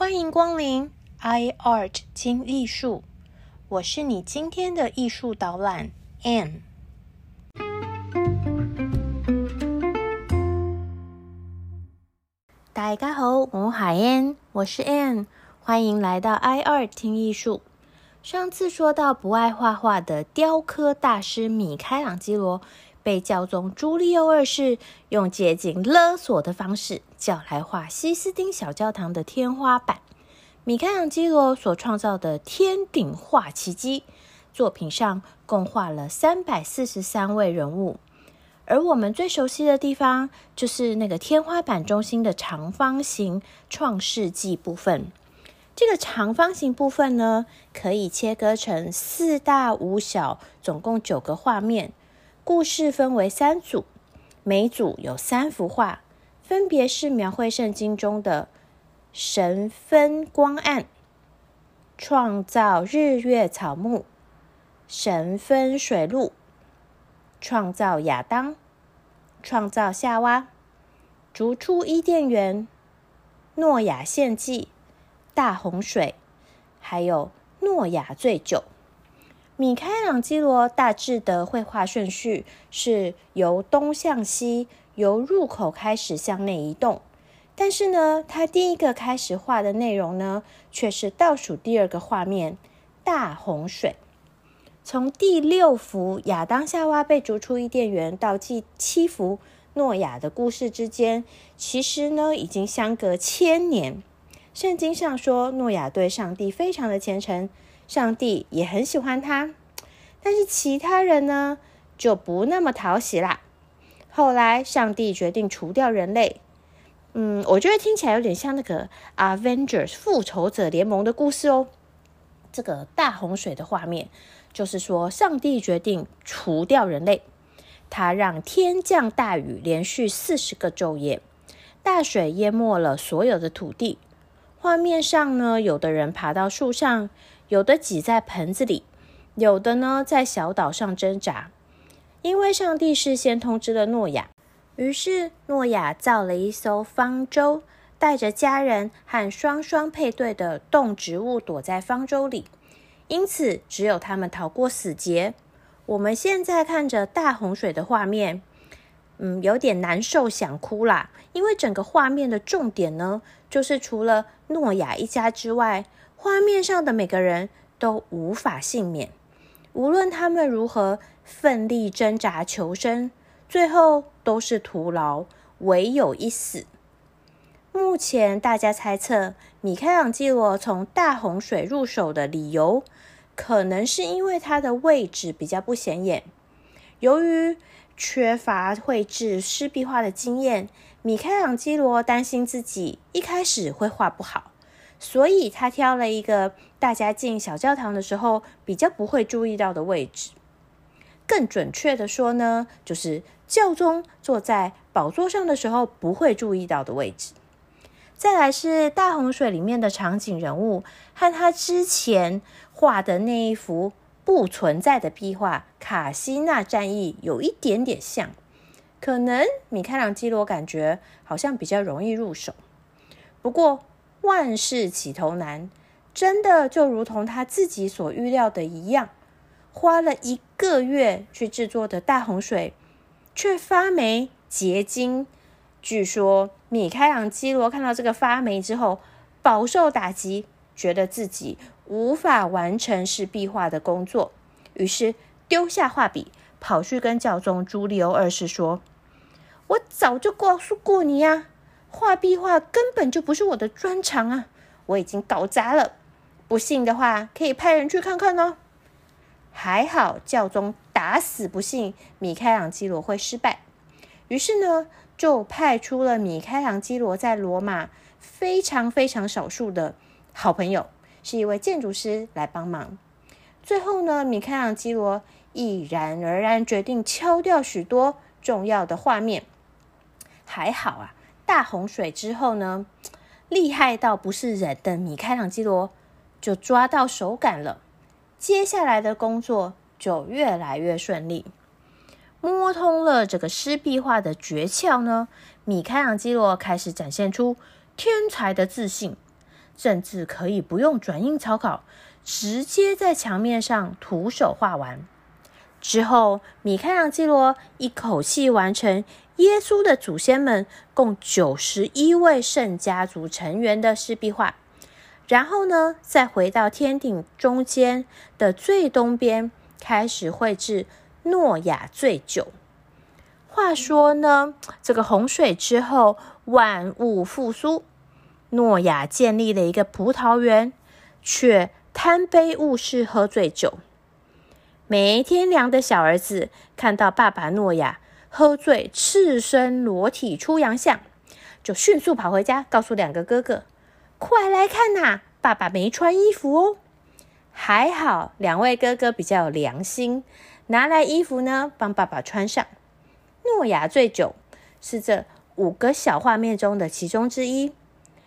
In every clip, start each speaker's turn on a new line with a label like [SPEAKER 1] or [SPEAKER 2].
[SPEAKER 1] 欢迎光临 iArt 精艺术，我是你今天的艺术导览 Anne。大家好，我海 Anne，我是 Anne，欢迎来到 iArt 听艺术。上次说到不爱画画的雕刻大师米开朗基罗。被教宗朱利欧二世用接近勒索的方式叫来画西斯丁小教堂的天花板。米开朗基罗所创造的天顶画奇迹作品上，共画了三百四十三位人物。而我们最熟悉的地方，就是那个天花板中心的长方形创世纪部分。这个长方形部分呢，可以切割成四大五小，总共九个画面。故事分为三组，每组有三幅画，分别是描绘圣经中的神分光暗、创造日月草木、神分水陆、创造亚当、创造夏娃、逐出伊甸园、诺亚献祭、大洪水，还有诺亚醉酒。米开朗基罗大致的绘画顺序是由东向西，由入口开始向内移动。但是呢，他第一个开始画的内容呢，却是倒数第二个画面——大洪水。从第六幅亚当夏娃被逐出伊甸园到第七幅诺亚的故事之间，其实呢，已经相隔千年。圣经上说，诺亚对上帝非常的虔诚。上帝也很喜欢他，但是其他人呢就不那么讨喜啦。后来，上帝决定除掉人类。嗯，我觉得听起来有点像那个《Avengers》复仇者联盟的故事哦。这个大洪水的画面，就是说上帝决定除掉人类。他让天降大雨，连续四十个昼夜，大水淹没了所有的土地。画面上呢，有的人爬到树上。有的挤在盆子里，有的呢在小岛上挣扎。因为上帝事先通知了诺亚，于是诺亚造了一艘方舟，带着家人和双双配对的动植物躲在方舟里，因此只有他们逃过死劫。我们现在看着大洪水的画面，嗯，有点难受，想哭啦。因为整个画面的重点呢，就是除了诺亚一家之外。画面上的每个人都无法幸免，无论他们如何奋力挣扎求生，最后都是徒劳，唯有一死。目前大家猜测，米开朗基罗从大洪水入手的理由，可能是因为他的位置比较不显眼。由于缺乏绘制湿壁画的经验，米开朗基罗担心自己一开始会画不好。所以他挑了一个大家进小教堂的时候比较不会注意到的位置。更准确的说呢，就是教宗坐在宝座上的时候不会注意到的位置。再来是大洪水里面的场景人物，和他之前画的那一幅不存在的壁画《卡西纳战役》有一点点像，可能米开朗基罗感觉好像比较容易入手。不过。万事起头难，真的就如同他自己所预料的一样，花了一个月去制作的大洪水，却发霉结晶。据说米开朗基罗看到这个发霉之后，饱受打击，觉得自己无法完成是壁画的工作，于是丢下画笔，跑去跟教宗朱利欧二世说：“我早就告诉过你呀。”画壁画根本就不是我的专长啊！我已经搞砸了，不信的话可以派人去看看哦。还好教宗打死不信米开朗基罗会失败，于是呢就派出了米开朗基罗在罗马非常非常少数的好朋友，是一位建筑师来帮忙。最后呢，米开朗基罗毅然而然决定敲掉许多重要的画面。还好啊。大洪水之后呢，厉害到不是人的米开朗基罗就抓到手感了。接下来的工作就越来越顺利，摸通了这个湿壁画的诀窍呢。米开朗基罗开始展现出天才的自信，甚至可以不用转印草稿，直接在墙面上徒手画完。之后，米开朗基罗一口气完成耶稣的祖先们共九十一位圣家族成员的湿壁画。然后呢，再回到天顶中间的最东边，开始绘制诺亚醉酒。话说呢，这个洪水之后，万物复苏，诺亚建立了一个葡萄园，却贪杯误事，喝醉酒。没天良的小儿子看到爸爸诺亚喝醉，赤身裸体出洋相，就迅速跑回家，告诉两个哥哥。快来看呐！爸爸没穿衣服哦。还好，两位哥哥比较有良心，拿来衣服呢，帮爸爸穿上。诺亚醉酒是这五个小画面中的其中之一。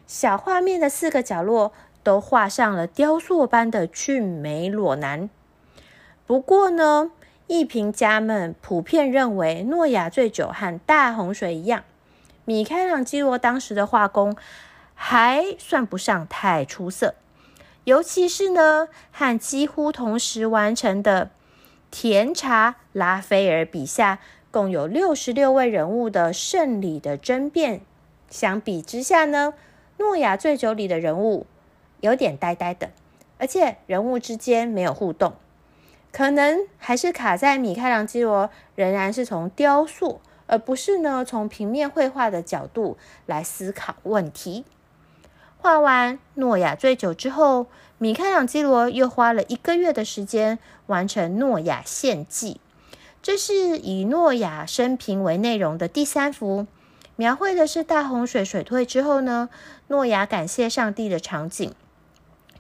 [SPEAKER 1] 小画面的四个角落都画上了雕塑般的俊美裸男。不过呢，艺评家们普遍认为，诺亚醉酒和大洪水一样，米开朗基罗当时的画工。还算不上太出色，尤其是呢，和几乎同时完成的甜茶拉斐尔笔下共有六十六位人物的胜利的争辩相比之下呢，诺亚醉酒里的人物有点呆呆的，而且人物之间没有互动，可能还是卡在米开朗基罗仍然是从雕塑，而不是呢从平面绘画的角度来思考问题。画完诺亚醉酒之后，米开朗基罗又花了一个月的时间完成诺亚献祭。这是以诺亚生平为内容的第三幅，描绘的是大洪水水退之后呢，诺亚感谢上帝的场景。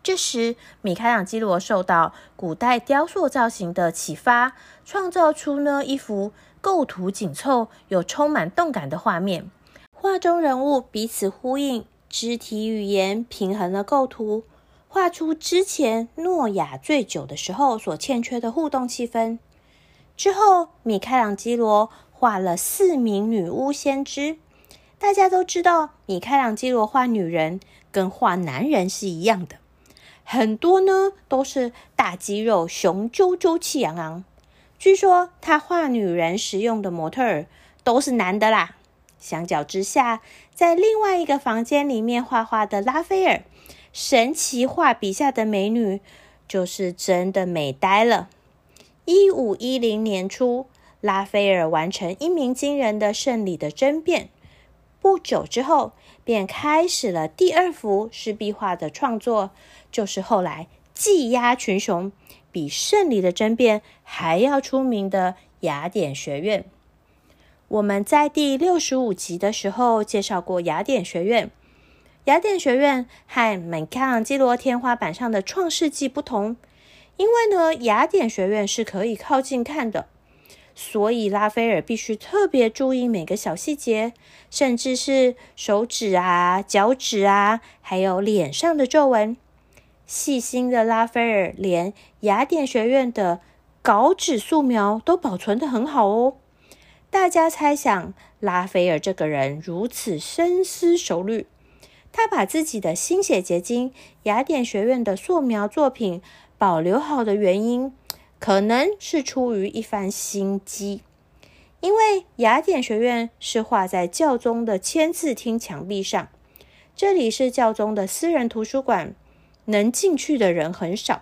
[SPEAKER 1] 这时，米开朗基罗受到古代雕塑造型的启发，创造出呢一幅构图紧凑又充满动感的画面。画中人物彼此呼应。肢体语言平衡了构图，画出之前诺亚醉酒的时候所欠缺的互动气氛。之后，米开朗基罗画了四名女巫先知。大家都知道，米开朗基罗画女人跟画男人是一样的，很多呢都是大肌肉、雄赳赳、气昂昂。据说他画女人时用的模特儿都是男的啦。相较之下，在另外一个房间里面画画的拉斐尔，神奇画笔下的美女就是真的美呆了。一五一零年初，拉斐尔完成一鸣惊人的胜利的争辩，不久之后便开始了第二幅湿壁画的创作，就是后来技压群雄、比胜利的争辩还要出名的雅典学院。我们在第六十五集的时候介绍过雅典学院。雅典学院和米开朗基罗天花板上的创世纪不同，因为呢，雅典学院是可以靠近看的，所以拉斐尔必须特别注意每个小细节，甚至是手指啊、脚趾啊，还有脸上的皱纹。细心的拉斐尔连雅典学院的稿纸素描都保存的很好哦。大家猜想，拉斐尔这个人如此深思熟虑，他把自己的心血结晶——雅典学院的素描作品保留好的原因，可能是出于一番心机。因为雅典学院是画在教宗的签字厅墙壁上，这里是教宗的私人图书馆，能进去的人很少，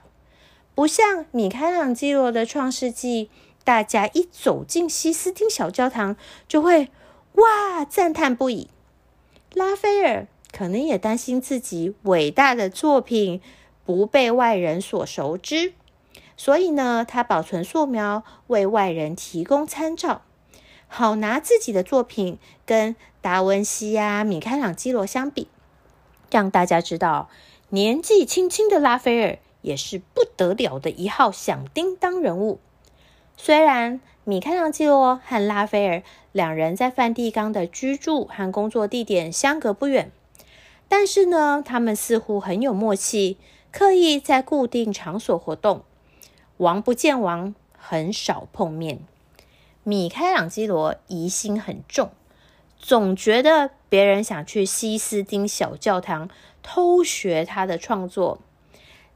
[SPEAKER 1] 不像米开朗基罗的《创世纪》。大家一走进西斯汀小教堂，就会哇赞叹不已。拉斐尔可能也担心自己伟大的作品不被外人所熟知，所以呢，他保存素描，为外人提供参照，好拿自己的作品跟达文西呀、米开朗基罗相比，让大家知道年纪轻轻的拉斐尔也是不得了的一号响叮当人物。虽然米开朗基罗和拉斐尔两人在梵蒂冈的居住和工作地点相隔不远，但是呢，他们似乎很有默契，刻意在固定场所活动，王不见王，很少碰面。米开朗基罗疑心很重，总觉得别人想去西斯丁小教堂偷学他的创作。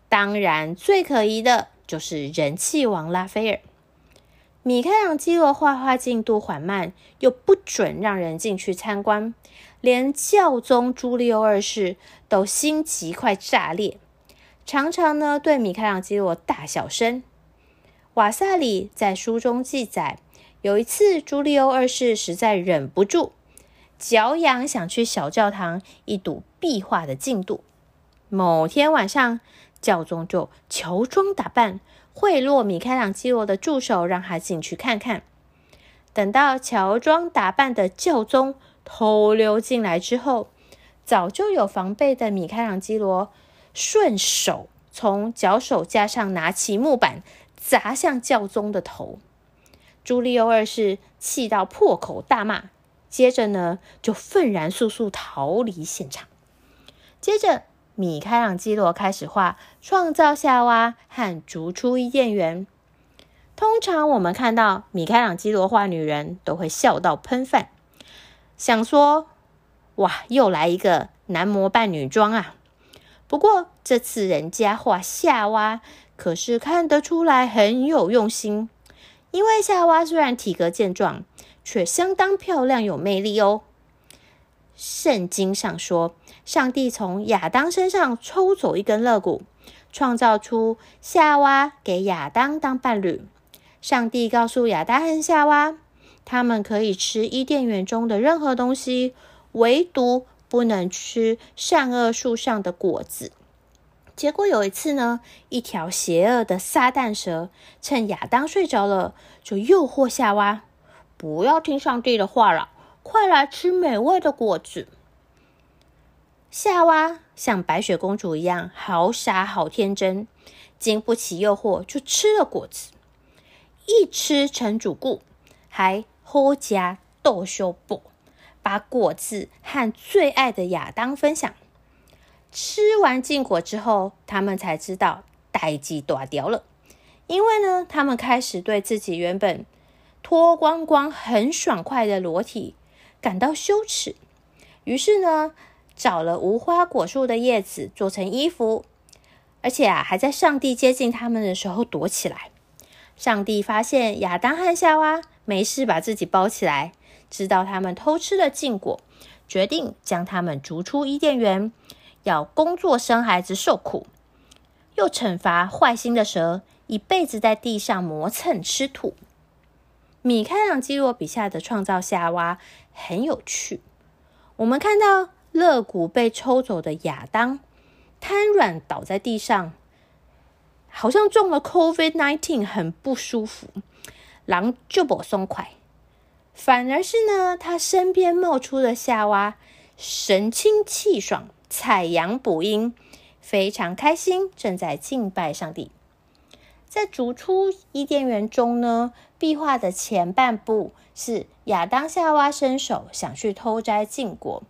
[SPEAKER 1] 当然，最可疑的就是人气王拉斐尔。米开朗基罗画画进度缓慢，又不准让人进去参观，连教宗朱利欧二世都心急快炸裂，常常呢对米开朗基罗大小声。瓦萨里在书中记载，有一次朱利欧二世实在忍不住，脚痒想去小教堂一睹壁画的进度。某天晚上，教宗就乔装打扮。贿赂米开朗基罗的助手，让他进去看看。等到乔装打扮的教宗偷溜进来之后，早就有防备的米开朗基罗顺手从脚手架上拿起木板砸向教宗的头。朱利欧二世气到破口大骂，接着呢就愤然速速逃离现场。接着。米开朗基罗开始画创造夏娃和逐出伊甸园。通常我们看到米开朗基罗画女人，都会笑到喷饭，想说：“哇，又来一个男模扮女装啊！”不过这次人家画夏娃，可是看得出来很有用心，因为夏娃虽然体格健壮，却相当漂亮有魅力哦。圣经上说。上帝从亚当身上抽走一根肋骨，创造出夏娃给亚当当伴侣。上帝告诉亚当和夏娃，他们可以吃伊甸园中的任何东西，唯独不能吃善恶树上的果子。结果有一次呢，一条邪恶的撒旦蛇趁亚当睡着了，就诱惑夏娃：“不要听上帝的话了，快来吃美味的果子。”夏娃像白雪公主一样，好傻好天真，经不起诱惑就吃了果子，一吃成主顾，还喝加豆修补，把果子和最爱的亚当分享。吃完禁果之后，他们才知道代际断掉了，因为呢，他们开始对自己原本脱光光很爽快的裸体感到羞耻，于是呢。找了无花果树的叶子做成衣服，而且啊，还在上帝接近他们的时候躲起来。上帝发现亚当和夏娃没事把自己包起来，知道他们偷吃了禁果，决定将他们逐出伊甸园，要工作生孩子受苦，又惩罚坏心的蛇一辈子在地上磨蹭吃土。米开朗基罗笔下的创造夏娃很有趣，我们看到。肋骨被抽走的亚当瘫软倒在地上，好像中了 COVID nineteen，很不舒服。狼就不松快，反而是呢，他身边冒出的夏娃神清气爽，采阳补阴，非常开心，正在敬拜上帝。在逐出伊甸园中呢，壁画的前半部是亚当夏娃伸手想去偷摘禁果。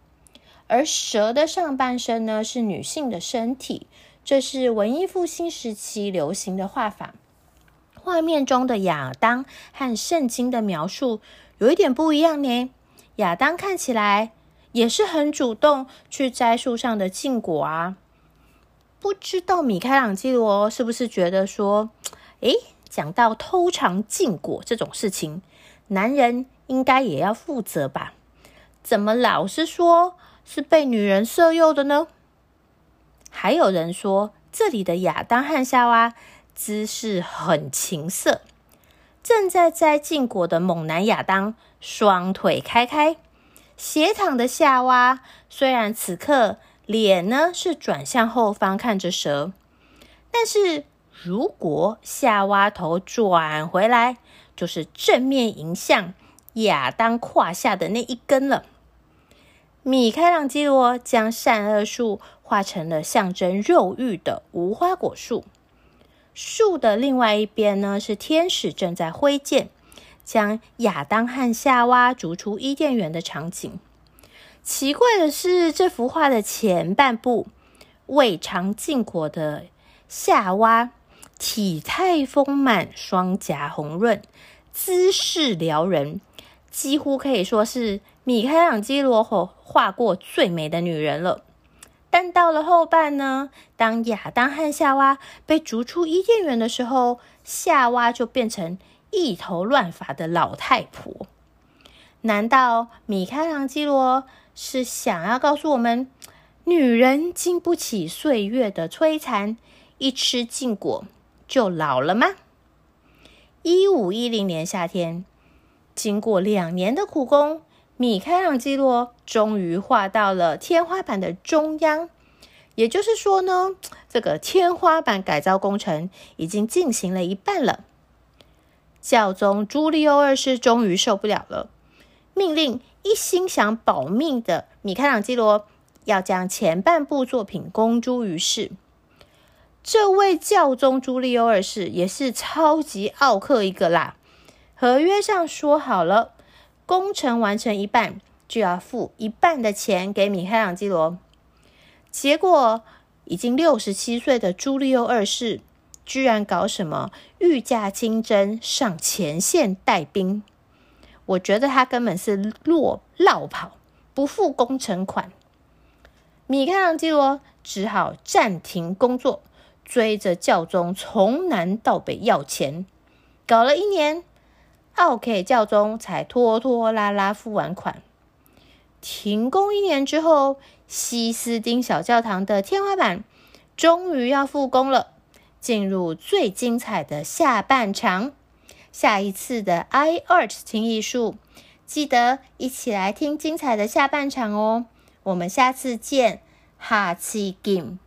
[SPEAKER 1] 而蛇的上半身呢是女性的身体，这是文艺复兴时期流行的画法。画面中的亚当和圣经的描述有一点不一样呢。亚当看起来也是很主动去摘树上的禁果啊。不知道米开朗基罗是不是觉得说，诶，讲到偷尝禁果这种事情，男人应该也要负责吧？怎么老是说？是被女人色诱的呢？还有人说，这里的亚当和夏娃姿势很情色，正在摘禁果的猛男亚当双腿开开，斜躺的夏娃虽然此刻脸呢是转向后方看着蛇，但是如果夏娃头转回来，就是正面迎向亚当胯下的那一根了。米开朗基罗将善恶树画成了象征肉欲的无花果树，树的另外一边呢是天使正在挥剑，将亚当和夏娃逐出伊甸园的场景。奇怪的是，这幅画的前半部未尝禁果的夏娃，体态丰满，双颊红润，姿势撩人，几乎可以说是。米开朗基罗画过最美的女人了，但到了后半呢，当亚当和夏娃被逐出伊甸园的时候，夏娃就变成一头乱发的老太婆。难道米开朗基罗是想要告诉我们，女人经不起岁月的摧残，一吃禁果就老了吗？一五一零年夏天，经过两年的苦工，米开朗基罗终于画到了天花板的中央。也就是说呢，这个天花板改造工程已经进行了一半了。教宗朱利欧二世终于受不了了，命令一心想保命的米开朗基罗要将前半部作品公诸于世。这位教宗朱利欧二世也是超级奥克一个啦。合约上说好了，工程完成一半就要付一半的钱给米开朗基罗。结果，已经六十七岁的朱利欧二世居然搞什么御驾亲征上前线带兵？我觉得他根本是落落跑，不付工程款。米开朗基罗只好暂停工作。追着教宗从南到北要钱，搞了一年，奥 K 教宗才拖拖拉拉付完款。停工一年之后，西斯丁小教堂的天花板终于要复工了，进入最精彩的下半场。下一次的 i art 听艺术，记得一起来听精彩的下半场哦。我们下次见，哈奇金。